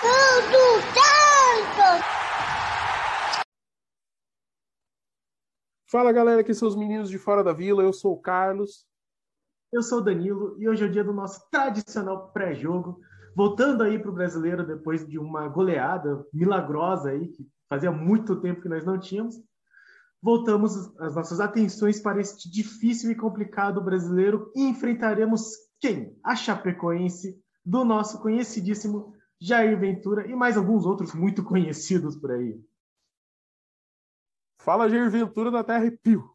Tudo Santos! Fala galera, aqui são os meninos de Fora da Vila, eu sou o Carlos. Eu sou o Danilo e hoje é o dia do nosso tradicional pré-jogo. Voltando aí para o brasileiro depois de uma goleada milagrosa aí, que fazia muito tempo que nós não tínhamos. Voltamos as nossas atenções para este difícil e complicado brasileiro e enfrentaremos quem? A Chapecoense, do nosso conhecidíssimo Jair Ventura e mais alguns outros muito conhecidos por aí. Fala Jair Ventura da Terra e Pio.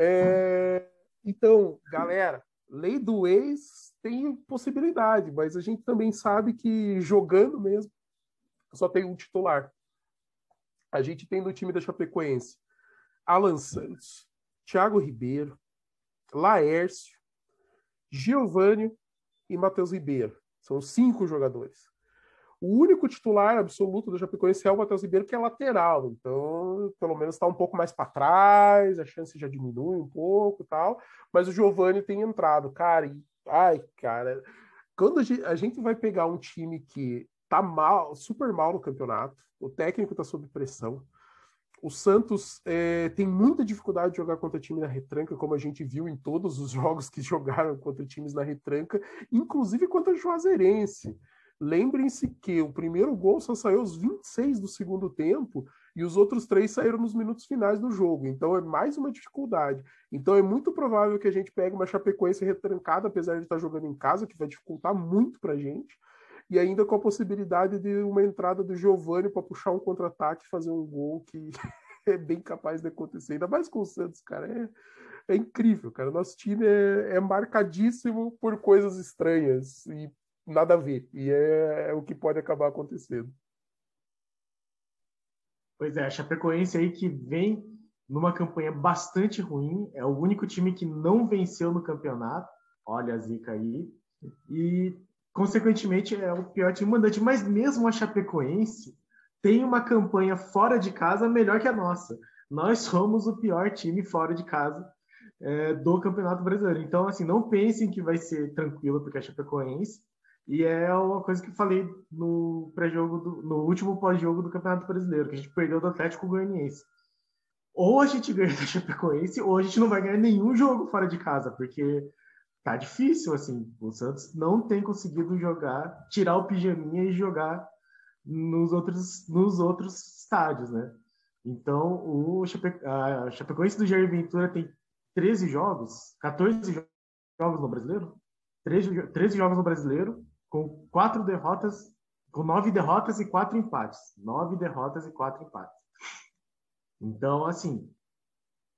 É... Então, galera, lei do ex tem possibilidade, mas a gente também sabe que jogando mesmo só tem um titular. A gente tem no time da Chapecoense Alan Santos, Thiago Ribeiro, Laércio, Giovanni e Matheus Ribeiro. São cinco jogadores. O único titular absoluto do Chapecoense é o Matheus Ribeiro, que é lateral. Então, pelo menos está um pouco mais para trás, a chance já diminui um pouco tal. Mas o Giovani tem entrado. Cara, e, ai, cara, quando a gente vai pegar um time que tá mal, super mal no campeonato, o técnico está sob pressão, o Santos é, tem muita dificuldade de jogar contra time na retranca, como a gente viu em todos os jogos que jogaram contra times na retranca, inclusive contra o Juazeirense. Lembrem-se que o primeiro gol só saiu aos 26 do segundo tempo e os outros três saíram nos minutos finais do jogo. Então é mais uma dificuldade. Então é muito provável que a gente pegue uma Chapecoense retrancada, apesar de estar jogando em casa, que vai dificultar muito para a gente e ainda com a possibilidade de uma entrada do Giovani para puxar um contra-ataque e fazer um gol que é bem capaz de acontecer, ainda mais com o Santos, cara. É, é incrível, cara. Nosso time é, é, marcadíssimo por coisas estranhas e nada a ver. E é, é o que pode acabar acontecendo. Pois é, a Chapecoense aí que vem numa campanha bastante ruim, é o único time que não venceu no campeonato. Olha a zica aí. E consequentemente, é o pior time mandante. Mas mesmo a Chapecoense tem uma campanha fora de casa melhor que a nossa. Nós somos o pior time fora de casa é, do Campeonato Brasileiro. Então, assim, não pensem que vai ser tranquilo porque a Chapecoense. E é uma coisa que eu falei no pré-jogo, no último pós-jogo do Campeonato Brasileiro, que a gente perdeu do Atlético Goianiense. Ou a gente ganha da Chapecoense, ou a gente não vai ganhar nenhum jogo fora de casa, porque tá difícil, assim. O Santos não tem conseguido jogar, tirar o pijaminha e jogar nos outros, nos outros estádios, né? Então, o Chape... a Chapecoense do Jair Ventura tem 13 jogos, 14 jogos no Brasileiro? 13, 13 jogos no Brasileiro, com quatro derrotas, com nove derrotas e quatro empates. Nove derrotas e quatro empates. Então, assim,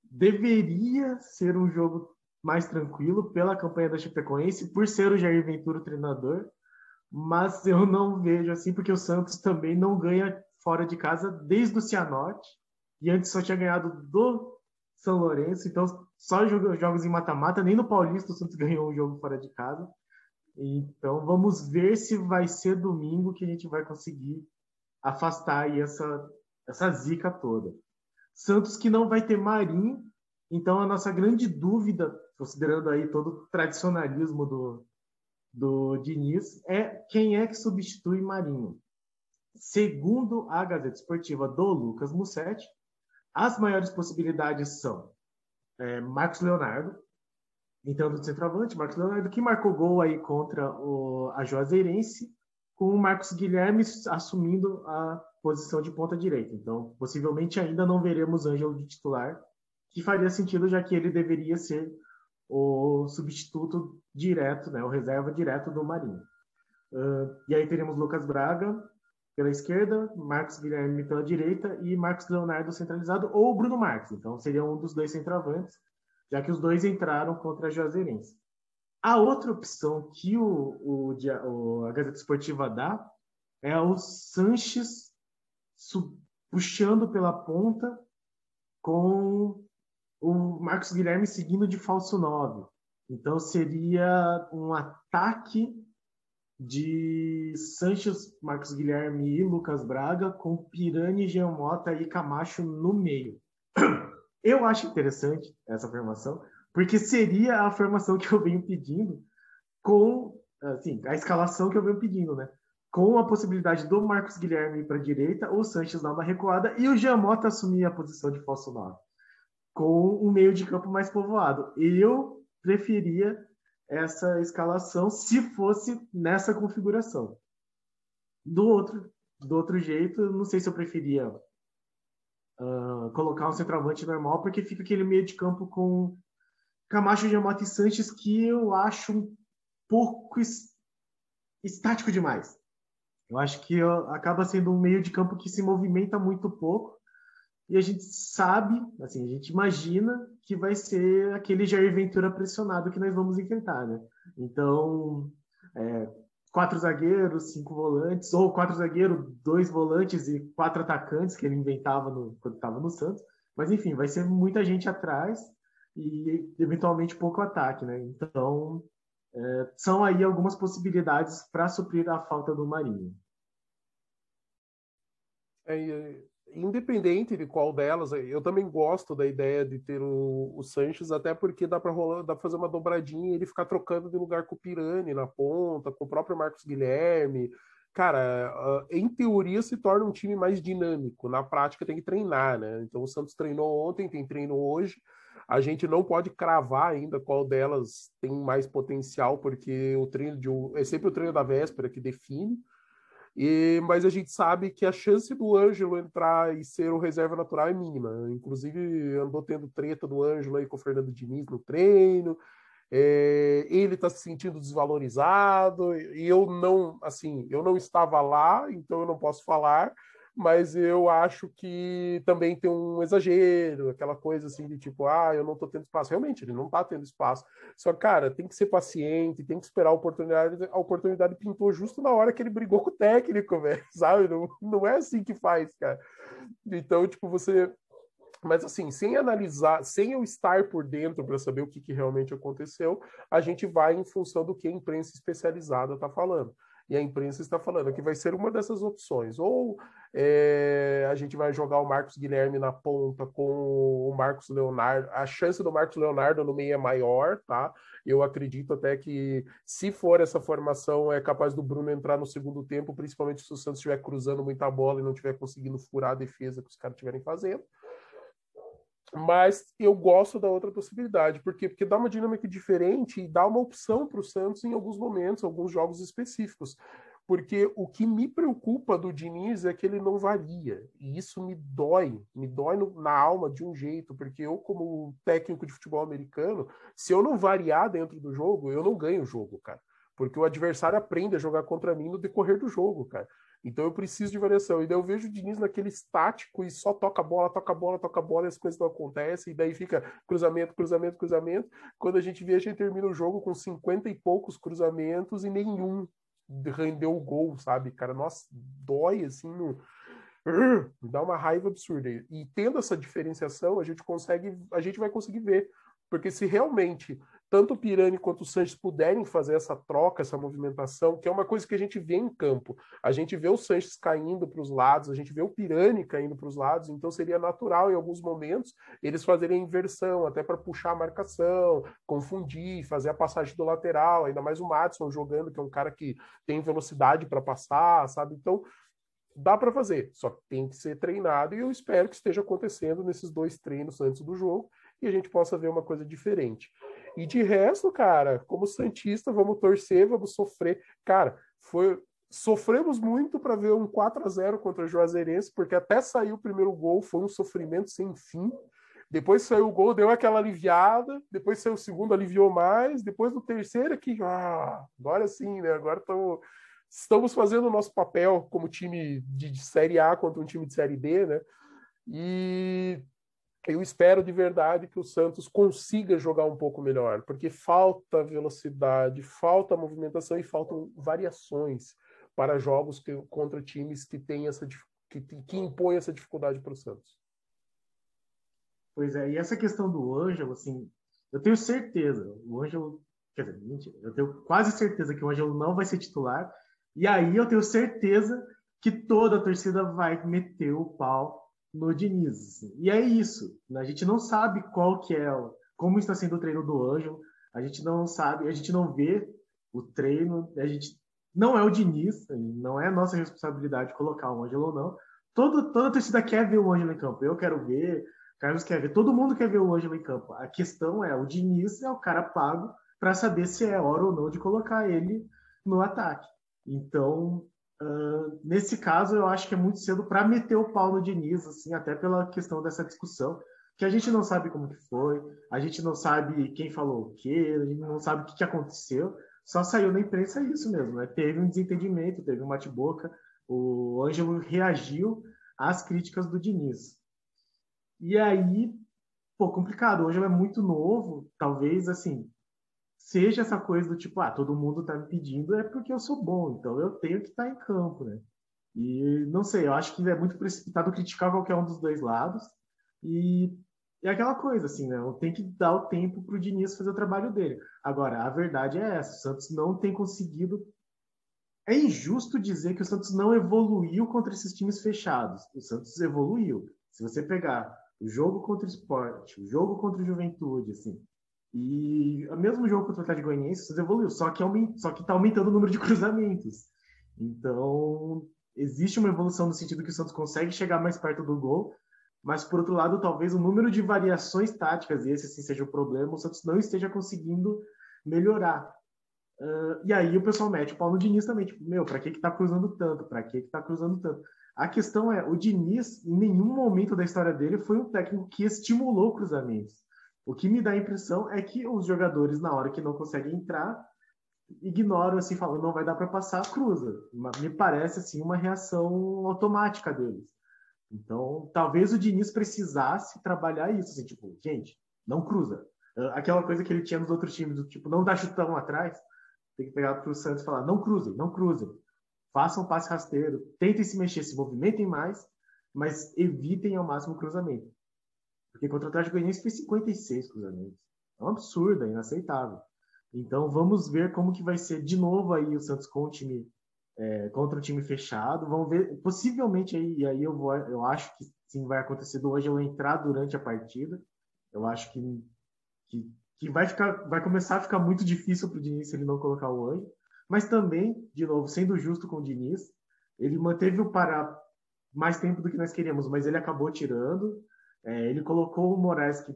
deveria ser um jogo mais tranquilo pela campanha da Chapecoense, por ser o Jair Ventura o treinador, mas eu não vejo assim, porque o Santos também não ganha fora de casa desde o Cianorte, e antes só tinha ganhado do São Lourenço, então só jogos em mata-mata, nem no Paulista o Santos ganhou um jogo fora de casa. Então vamos ver se vai ser domingo que a gente vai conseguir afastar essa, essa zica toda. Santos que não vai ter Marinho, então a nossa grande dúvida considerando aí todo o tradicionalismo do, do Diniz, é quem é que substitui Marinho. Segundo a Gazeta Esportiva do Lucas Mussetti, as maiores possibilidades são é, Marcos Leonardo, entrando de centroavante, Marcos Leonardo, que marcou gol aí contra o, a Juazeirense, com o Marcos Guilherme assumindo a posição de ponta direita. Então, possivelmente ainda não veremos Ângelo de titular, que faria sentido, já que ele deveria ser o substituto direto, né, o reserva direto do Marinho. Uh, e aí teremos Lucas Braga pela esquerda, Marcos Guilherme pela direita e Marcos Leonardo centralizado ou Bruno Marques. Então seria um dos dois centroavantes, já que os dois entraram contra a Juazeirense. A outra opção que o, o, a Gazeta Esportiva dá é o Sanches puxando pela ponta com o Marcos Guilherme seguindo de falso 9. Então seria um ataque de Sanches, Marcos Guilherme e Lucas Braga com Pirani, Geomota e Camacho no meio. Eu acho interessante essa formação, porque seria a formação que eu venho pedindo com assim, a escalação que eu venho pedindo, né? Com a possibilidade do Marcos Guilherme para a direita, o Sanches dar uma recuada e o Giamota assumir a posição de falso 9, com um meio de campo mais povoado. Eu preferia essa escalação se fosse nessa configuração. Do outro, do outro jeito, não sei se eu preferia uh, colocar um centroavante normal, porque fica aquele meio de campo com Camacho, Giamota e Sanches que eu acho um pouco estático demais. Eu acho que acaba sendo um meio de campo que se movimenta muito pouco e a gente sabe, assim, a gente imagina que vai ser aquele Jair Ventura pressionado que nós vamos enfrentar, né? Então, é, quatro zagueiros, cinco volantes, ou quatro zagueiros, dois volantes e quatro atacantes que ele inventava no, quando estava no Santos. Mas enfim, vai ser muita gente atrás e eventualmente pouco ataque, né? Então, é, são aí algumas possibilidades para suprir a falta do Marinho. É, independente de qual delas, eu também gosto da ideia de ter o, o Sanches, até porque dá para rolar, dá para fazer uma dobradinha e ele ficar trocando de lugar com o Pirani na ponta, com o próprio Marcos Guilherme. Cara, em teoria se torna um time mais dinâmico, na prática tem que treinar, né? Então o Santos treinou ontem, tem treino hoje. A gente não pode cravar ainda qual delas tem mais potencial, porque o treino de é sempre o treino da véspera que define. E, mas a gente sabe que a chance do Ângelo entrar e ser o reserva natural é mínima. Inclusive, andou tendo treta do Ângelo aí com o Fernando Diniz no treino. É, ele está se sentindo desvalorizado e eu não, assim, eu não estava lá, então eu não posso falar, mas eu acho que também tem um exagero, aquela coisa assim de tipo, ah, eu não tô tendo espaço. Realmente, ele não tá tendo espaço. Só, cara, tem que ser paciente, tem que esperar a oportunidade. A oportunidade pintou justo na hora que ele brigou com o técnico, velho, sabe? Não, não é assim que faz, cara. Então, tipo, você. Mas assim, sem analisar, sem eu estar por dentro para saber o que, que realmente aconteceu, a gente vai em função do que a imprensa especializada está falando e a imprensa está falando que vai ser uma dessas opções. Ou é, a gente vai jogar o Marcos Guilherme na ponta com o Marcos Leonardo. A chance do Marcos Leonardo no meio é maior, tá? Eu acredito até que, se for essa formação, é capaz do Bruno entrar no segundo tempo, principalmente se o Santos estiver cruzando muita bola e não estiver conseguindo furar a defesa que os caras estiverem fazendo. Mas eu gosto da outra possibilidade, porque porque dá uma dinâmica diferente e dá uma opção para o Santos em alguns momentos, alguns jogos específicos. Porque o que me preocupa do Diniz é que ele não varia. E isso me dói, me dói no, na alma de um jeito, porque eu, como técnico de futebol americano, se eu não variar dentro do jogo, eu não ganho o jogo, cara. Porque o adversário aprende a jogar contra mim no decorrer do jogo, cara. Então eu preciso de variação. E daí eu vejo o Diniz naquele estático e só toca bola, toca bola, toca bola e as coisas não acontecem. E daí fica cruzamento, cruzamento, cruzamento. Quando a gente vê, a gente termina o jogo com 50 e poucos cruzamentos e nenhum rendeu o gol, sabe? Cara, nossa, dói assim no. Me dá uma raiva absurda. E tendo essa diferenciação, a gente consegue, a gente vai conseguir ver. Porque se realmente tanto o Pirani quanto o Sanches puderem fazer essa troca, essa movimentação, que é uma coisa que a gente vê em campo. A gente vê o Sanches caindo para os lados, a gente vê o Pirani caindo para os lados, então seria natural em alguns momentos eles fazerem a inversão, até para puxar a marcação, confundir, fazer a passagem do lateral, ainda mais o Madison jogando, que é um cara que tem velocidade para passar, sabe? Então, dá para fazer, só que tem que ser treinado e eu espero que esteja acontecendo nesses dois treinos antes do jogo e a gente possa ver uma coisa diferente. E de resto, cara, como Santista, vamos torcer, vamos sofrer. Cara, foi sofremos muito para ver um 4 a 0 contra o Juazeirense, porque até sair o primeiro gol foi um sofrimento sem fim. Depois saiu o gol, deu aquela aliviada. Depois saiu o segundo, aliviou mais. Depois do terceiro, aqui, ah, agora sim, né? Agora estamos, estamos fazendo o nosso papel como time de, de Série A contra um time de Série B, né? E eu espero de verdade que o Santos consiga jogar um pouco melhor, porque falta velocidade, falta movimentação e faltam variações para jogos que, contra times que têm essa que, que impõem essa dificuldade para o Santos. Pois é, e essa questão do Ângelo, assim, eu tenho certeza, o Ângelo, quer dizer, mentira, eu tenho quase certeza que o Ângelo não vai ser titular, e aí eu tenho certeza que toda a torcida vai meter o pau no Diniz. Assim. E é isso. A gente não sabe qual que é, como está sendo o treino do Ângelo. A gente não sabe, a gente não vê O treino, a gente não é o Diniz, não é nossa responsabilidade colocar o Ângelo ou não. Todo, toda a torcida quer ver o Ângelo em campo. Eu quero ver, Carlos quer ver, todo mundo quer ver o Ângelo em campo. A questão é, o Diniz é o cara pago para saber se é hora ou não de colocar ele no ataque. Então, uh, nesse caso, eu acho que é muito cedo para meter o pau no Diniz, assim, até pela questão dessa discussão, que a gente não sabe como que foi, a gente não sabe quem falou o quê, a gente não sabe o que, que aconteceu, só saiu na imprensa isso mesmo, né? Teve um desentendimento, teve um bate-boca, o Ângelo reagiu às críticas do Diniz. E aí, pô, complicado, o Ângelo é muito novo, talvez, assim, seja essa coisa do tipo, ah, todo mundo tá me pedindo, é porque eu sou bom, então eu tenho que estar tá em campo, né? E não sei, eu acho que é muito precipitado criticar qualquer um dos dois lados. E é aquela coisa, assim, né? Tem que dar o tempo para o Diniz fazer o trabalho dele. Agora, a verdade é essa: o Santos não tem conseguido. É injusto dizer que o Santos não evoluiu contra esses times fechados. O Santos evoluiu. Se você pegar o jogo contra o esporte, o jogo contra o Juventude, assim, e o mesmo jogo contra o Atlético Goianiense, você evoluiu, só que só que está aumentando o número de cruzamentos. Então, existe uma evolução no sentido que o Santos consegue chegar mais perto do gol, mas por outro lado, talvez o número de variações táticas, e esse sim seja o problema, o Santos não esteja conseguindo melhorar. Uh, e aí o pessoal mete o Paulo Diniz também, tipo, meu, para que que tá cruzando tanto? Para que que tá cruzando tanto? A questão é, o Diniz, em nenhum momento da história dele, foi um técnico que estimulou cruzamentos. O que me dá a impressão é que os jogadores, na hora que não conseguem entrar, ignoram, assim, falam, não vai dar para passar, cruza. Me parece, assim, uma reação automática deles. Então, talvez o Diniz precisasse trabalhar isso, assim, tipo, gente, não cruza. Ah, aquela coisa que ele tinha nos outros times, do tipo, não dá chutão atrás, tem que pegar para o Santos e falar, não cruzem, não cruzem. Façam um passe rasteiro, tentem se mexer, se movimentem mais, mas evitem ao máximo o cruzamento. Porque contra o Atlético Goianiense fez 56 cruzamentos. É um absurdo, é inaceitável. Então vamos ver como que vai ser de novo aí o Santos com o time é, contra o time fechado. Vamos ver, possivelmente aí, e aí eu, vou, eu acho que sim vai acontecer hoje eu entrar durante a partida. Eu acho que, que, que vai, ficar, vai começar a ficar muito difícil para o Diniz ele não colocar o Anjo. Mas também, de novo, sendo justo com o Diniz, ele manteve o Pará mais tempo do que nós queríamos, mas ele acabou tirando. É, ele colocou o Moraes, que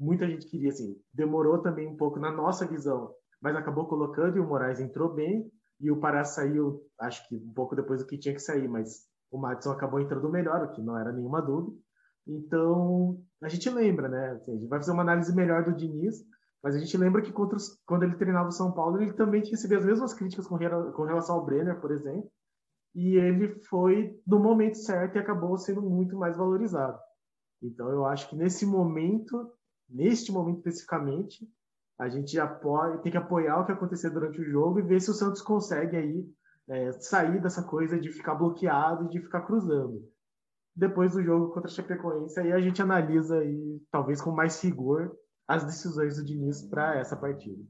muita gente queria, assim, demorou também um pouco na nossa visão, mas acabou colocando e o Moraes entrou bem e o Pará saiu, acho que um pouco depois do que tinha que sair, mas o Madison acabou entrando melhor, o que não era nenhuma dúvida. Então, a gente lembra, né? Assim, a gente vai fazer uma análise melhor do Diniz, mas a gente lembra que os, quando ele treinava o São Paulo, ele também recebia as mesmas críticas com, com relação ao Brenner, por exemplo, e ele foi no momento certo e acabou sendo muito mais valorizado. Então, eu acho que nesse momento, neste momento especificamente, a gente apoia, tem que apoiar o que acontecer durante o jogo e ver se o Santos consegue aí é, sair dessa coisa de ficar bloqueado e de ficar cruzando. Depois do jogo contra a Chapecoense, aí a gente analisa aí, talvez com mais rigor as decisões do Diniz para essa partida.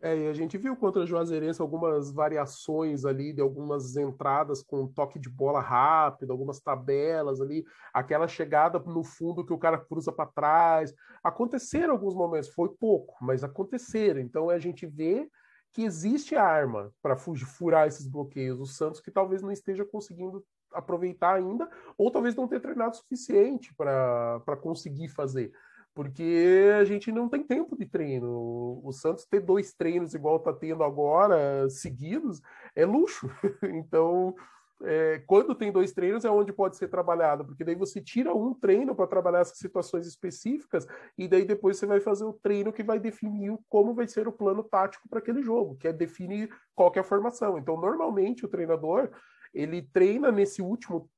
É, e a gente viu contra o Juazeirense algumas variações ali, de algumas entradas com toque de bola rápido, algumas tabelas ali, aquela chegada no fundo que o cara cruza para trás. Aconteceram alguns momentos, foi pouco, mas aconteceram. Então a gente vê que existe arma para furar esses bloqueios. O Santos que talvez não esteja conseguindo aproveitar ainda, ou talvez não tenha treinado o suficiente para conseguir fazer porque a gente não tem tempo de treino. O Santos ter dois treinos igual está tendo agora, seguidos, é luxo. Então, é, quando tem dois treinos é onde pode ser trabalhado, porque daí você tira um treino para trabalhar essas situações específicas e daí depois você vai fazer o treino que vai definir como vai ser o plano tático para aquele jogo, que é definir qual é a formação. Então, normalmente o treinador ele treina nesse último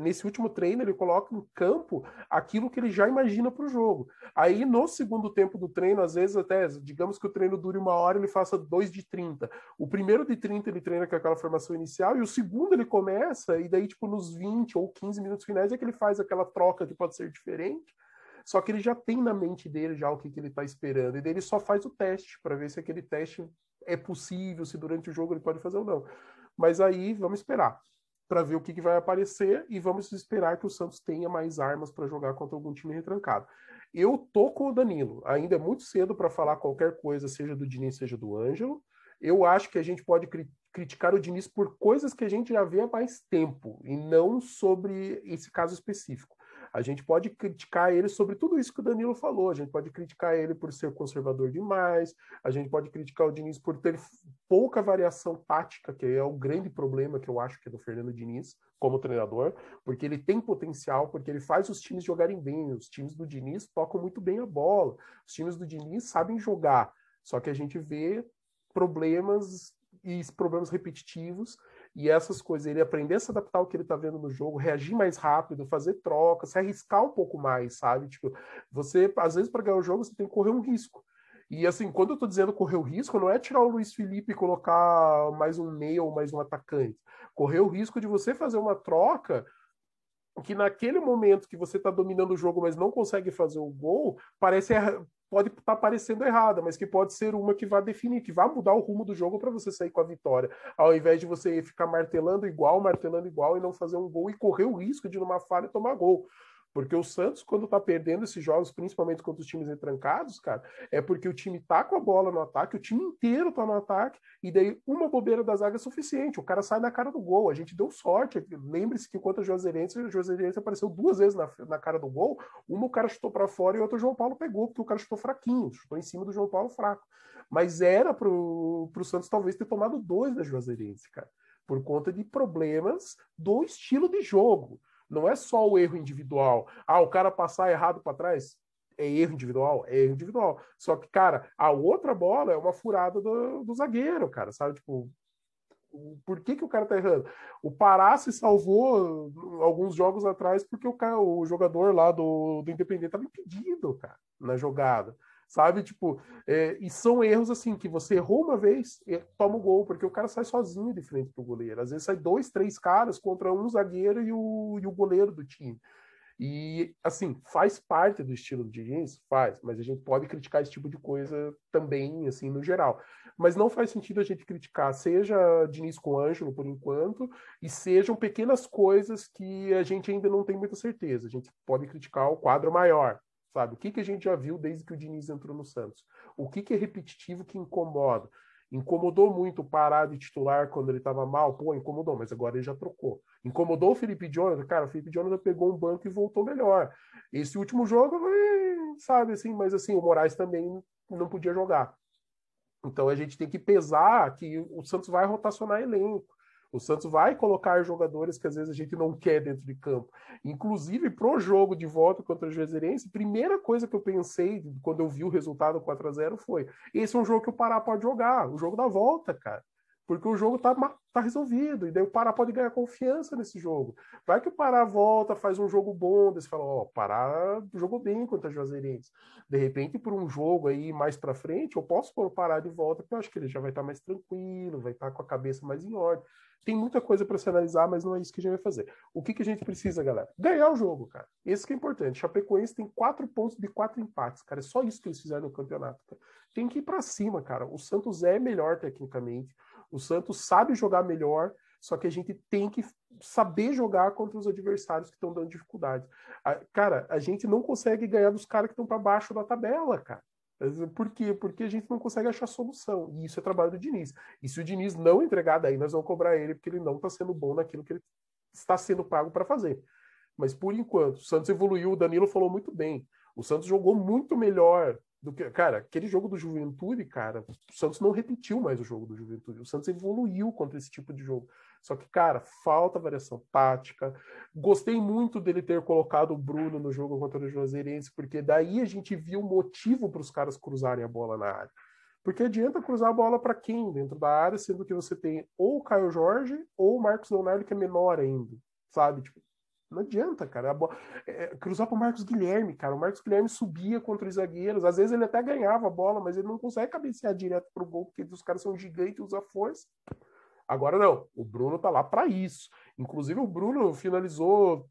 nesse último treino, ele coloca em campo aquilo que ele já imagina para o jogo. Aí, no segundo tempo do treino, às vezes até, digamos que o treino dure uma hora, ele faça dois de 30. O primeiro de 30 ele treina com aquela formação inicial, e o segundo ele começa, e daí, tipo, nos 20 ou 15 minutos finais é que ele faz aquela troca que pode ser diferente, só que ele já tem na mente dele já o que, que ele está esperando, e daí ele só faz o teste, para ver se aquele teste é possível, se durante o jogo ele pode fazer ou não. Mas aí, vamos esperar para ver o que, que, vai aparecer e vamos esperar que o Santos tenha mais armas para jogar contra algum time retrancado. Eu tô com o Danilo. Ainda é muito cedo para falar qualquer coisa, seja do Diniz, seja do Ângelo. eu acho que a gente pode cri criticar o Diniz por coisas que a gente já vê há mais tempo, e não sobre esse caso específico. A gente pode criticar ele sobre tudo isso que o Danilo falou. A gente pode criticar ele por ser conservador demais. A gente pode criticar o Diniz por ter pouca variação tática, que é o grande problema que eu acho que é do Fernando Diniz como treinador, porque ele tem potencial, porque ele faz os times jogarem bem. Os times do Diniz tocam muito bem a bola. Os times do Diniz sabem jogar. Só que a gente vê problemas e problemas repetitivos e essas coisas, ele aprender a se adaptar ao que ele tá vendo no jogo, reagir mais rápido, fazer troca, se arriscar um pouco mais, sabe? Tipo, você, às vezes, para ganhar o jogo, você tem que correr um risco. E assim, quando eu tô dizendo correr o risco, não é tirar o Luiz Felipe e colocar mais um meio ou mais um atacante. Correr o risco de você fazer uma troca que naquele momento que você está dominando o jogo, mas não consegue fazer o gol, parece pode estar tá parecendo errada, mas que pode ser uma que vai definir, que vai mudar o rumo do jogo para você sair com a vitória, ao invés de você ficar martelando igual, martelando igual e não fazer um gol e correr o risco de numa falha tomar gol. Porque o Santos, quando tá perdendo esses jogos, principalmente contra os times retrancados, cara, é porque o time tá com a bola no ataque, o time inteiro tá no ataque, e daí uma bobeira da zaga é suficiente. O cara sai na cara do gol. A gente deu sorte. Lembre-se que contra o Juazeirense, o Juazeirense apareceu duas vezes na, na cara do gol. Uma o cara chutou para fora e outra o João Paulo pegou, porque o cara chutou fraquinho, chutou em cima do João Paulo fraco. Mas era pro, pro Santos talvez ter tomado dois da Juazeirense, cara, por conta de problemas do estilo de jogo. Não é só o erro individual. Ah, o cara passar errado para trás é erro individual, é erro individual. Só que, cara, a outra bola é uma furada do, do zagueiro, cara, sabe? Tipo, por que, que o cara tá errando? O Pará se salvou alguns jogos atrás porque o, cara, o jogador lá do, do Independente estava impedido, cara, na jogada sabe? Tipo, é, e são erros assim que você errou uma vez, toma o gol, porque o cara sai sozinho de frente pro goleiro. Às vezes sai dois, três caras contra um zagueiro e o, e o goleiro do time. E, assim, faz parte do estilo do Diniz? Faz, mas a gente pode criticar esse tipo de coisa também, assim, no geral. Mas não faz sentido a gente criticar, seja Diniz com Ângelo, por enquanto, e sejam pequenas coisas que a gente ainda não tem muita certeza. A gente pode criticar o quadro maior, sabe? O que, que a gente já viu desde que o Diniz entrou no Santos? O que, que é repetitivo que incomoda? Incomodou muito parar de titular quando ele estava mal? Pô, incomodou, mas agora ele já trocou. Incomodou o Felipe Jonathan? Cara, o Felipe Jonathan pegou um banco e voltou melhor. Esse último jogo, sabe assim, mas assim, o Moraes também não podia jogar. Então a gente tem que pesar que o Santos vai rotacionar elenco. O Santos vai colocar jogadores que às vezes a gente não quer dentro de campo. Inclusive, pro jogo de volta contra o Juazeirense, primeira coisa que eu pensei quando eu vi o resultado 4 a 0 foi: esse é um jogo que o Pará pode jogar, o jogo da volta, cara. Porque o jogo tá, tá resolvido, e daí o Pará pode ganhar confiança nesse jogo. Vai que o Pará volta, faz um jogo bom, daí você fala, ó, o Pará jogou bem contra o Juazeirense. De repente, por um jogo aí mais para frente, eu posso pôr o Pará de volta, porque eu acho que ele já vai estar tá mais tranquilo, vai estar tá com a cabeça mais em ordem. Tem muita coisa para se analisar, mas não é isso que a gente vai fazer. O que, que a gente precisa, galera? Ganhar o jogo, cara. Isso que é importante. Chapecoense tem quatro pontos de quatro empates, cara. É só isso que eles fizeram no campeonato. Cara. Tem que ir para cima, cara. O Santos é melhor tecnicamente. O Santos sabe jogar melhor, só que a gente tem que saber jogar contra os adversários que estão dando dificuldade. Cara, a gente não consegue ganhar dos caras que estão para baixo da tabela, cara. Por quê? Porque a gente não consegue achar solução. E isso é trabalho do Diniz. E se o Diniz não entregar, daí nós vamos cobrar ele, porque ele não está sendo bom naquilo que ele está sendo pago para fazer. Mas por enquanto, o Santos evoluiu, o Danilo falou muito bem. O Santos jogou muito melhor do que. Cara, aquele jogo do Juventude, cara, o Santos não repetiu mais o jogo do Juventude. O Santos evoluiu contra esse tipo de jogo. Só que, cara, falta variação tática. Gostei muito dele ter colocado o Bruno no jogo contra o Juazeirense, porque daí a gente viu motivo para os caras cruzarem a bola na área. Porque adianta cruzar a bola para quem dentro da área, sendo que você tem ou o Caio Jorge ou o Marcos Leonardo, que é menor ainda, sabe? Tipo, não adianta, cara. Bola... É, cruzar para o Marcos Guilherme, cara. O Marcos Guilherme subia contra os zagueiros. Às vezes ele até ganhava a bola, mas ele não consegue cabecear direto para o gol, porque os caras são gigantes e usam força. Agora não, o Bruno tá lá para isso. Inclusive o Bruno finalizou,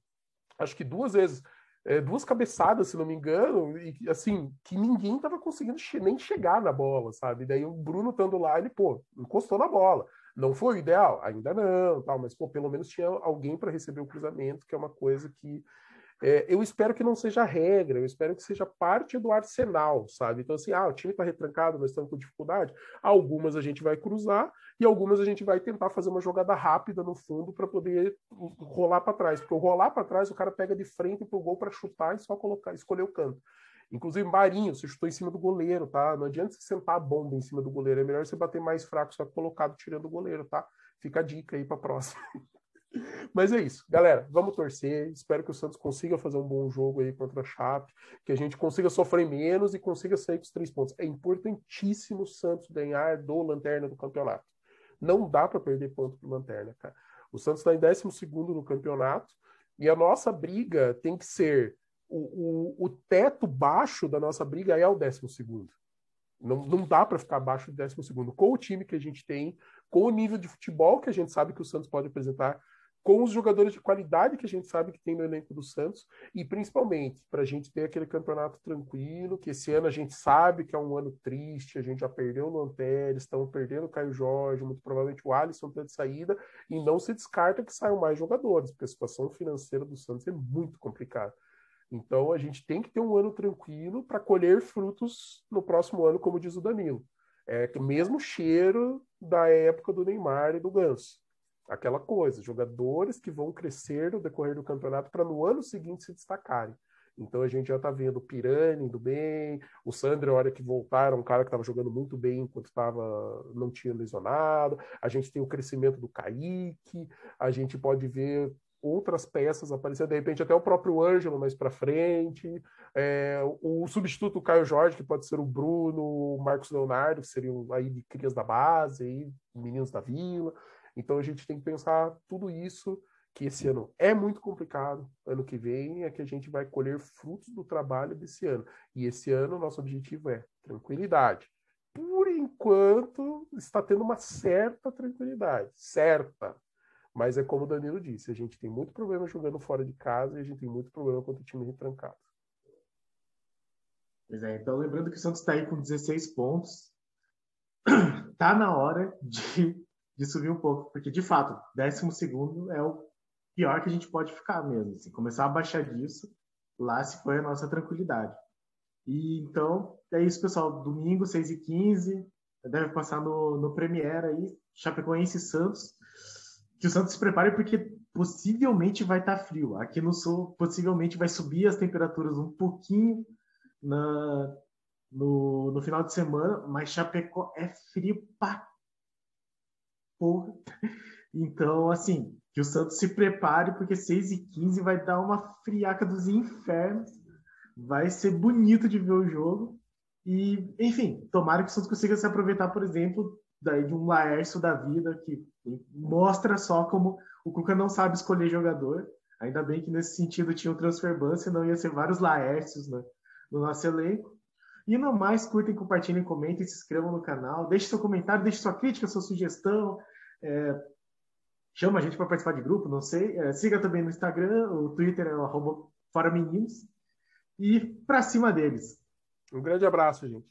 acho que duas vezes, é, duas cabeçadas, se não me engano, e assim, que ninguém tava conseguindo nem chegar na bola, sabe? Daí o Bruno estando lá, ele, pô, encostou na bola. Não foi o ideal, ainda não, tal, mas pô, pelo menos tinha alguém para receber o cruzamento, que é uma coisa que é, eu espero que não seja regra, eu espero que seja parte do arsenal, sabe? Então, assim, ah, o time está retrancado, nós estamos com dificuldade. Algumas a gente vai cruzar e algumas a gente vai tentar fazer uma jogada rápida no fundo para poder rolar para trás. Porque o rolar para trás, o cara pega de frente para o gol para chutar e só colocar, escolher o canto. Inclusive, Marinho, você chutou em cima do goleiro, tá? Não adianta você sentar a bomba em cima do goleiro, é melhor você bater mais fraco, só colocado tirando o goleiro, tá? Fica a dica aí para próxima. Mas é isso, galera. Vamos torcer. Espero que o Santos consiga fazer um bom jogo aí contra a Chape, que a gente consiga sofrer menos e consiga sair com os três pontos. É importantíssimo o Santos ganhar do Lanterna do campeonato. Não dá para perder ponto pro Lanterna, cara. O Santos está em 12 no campeonato e a nossa briga tem que ser o, o, o teto baixo da nossa briga é o 12 não, não dá para ficar abaixo do 12 com o time que a gente tem, com o nível de futebol que a gente sabe que o Santos pode apresentar com os jogadores de qualidade que a gente sabe que tem no elenco do Santos e principalmente para a gente ter aquele campeonato tranquilo, que esse ano a gente sabe que é um ano triste, a gente já perdeu o Lanteres, estamos perdendo o Caio Jorge, muito provavelmente o Alisson está de saída e não se descarta que saiam mais jogadores, porque a situação financeira do Santos é muito complicada. Então a gente tem que ter um ano tranquilo para colher frutos no próximo ano, como diz o Danilo. É o mesmo cheiro da época do Neymar e do Ganso aquela coisa, jogadores que vão crescer no decorrer do campeonato para no ano seguinte se destacarem. Então a gente já está vendo o Pirani indo bem, o Sandro, a hora que voltaram, um cara que estava jogando muito bem enquanto tava, não tinha lesionado. A gente tem o crescimento do Kaique, a gente pode ver outras peças aparecendo, de repente até o próprio Ângelo mais para frente, é, o substituto do Caio Jorge, que pode ser o Bruno, o Marcos Leonardo, que seriam aí de crias da base, aí, meninos da vila. Então a gente tem que pensar tudo isso, que esse ano é muito complicado, ano que vem é que a gente vai colher frutos do trabalho desse ano. E esse ano o nosso objetivo é tranquilidade. Por enquanto está tendo uma certa tranquilidade, certa. Mas é como o Danilo disse, a gente tem muito problema jogando fora de casa e a gente tem muito problema contra o time retrancado. Pois é, então lembrando que o Santos está aí com 16 pontos, tá na hora de de subir um pouco, porque de fato, 12 segundo é o pior que a gente pode ficar mesmo. Assim, começar a baixar disso, lá se foi a nossa tranquilidade. E então, é isso, pessoal. Domingo, 6h15, deve passar no, no Premiere aí, Chapecoense e Santos. Que o Santos se prepare porque possivelmente vai estar tá frio. Aqui no sul, possivelmente vai subir as temperaturas um pouquinho na, no, no final de semana, mas Chapecó é frio pra porra. Então, assim, que o Santos se prepare, porque 6 e 15 vai dar uma friaca dos infernos. Vai ser bonito de ver o jogo. E, enfim, tomara que o Santos consiga se aproveitar, por exemplo, daí de um Laércio da vida, que mostra só como o Cuca não sabe escolher jogador. Ainda bem que nesse sentido tinha o transfer ban, senão ia ser vários Laércios né, no nosso elenco. E no mais, curtem, compartilhem, comentem, se inscrevam no canal, deixe seu comentário, deixe sua crítica, sua sugestão, é, chama a gente para participar de grupo, não sei. É, siga também no Instagram, o Twitter é o Fora Meninos. E para cima deles. Um grande abraço, gente.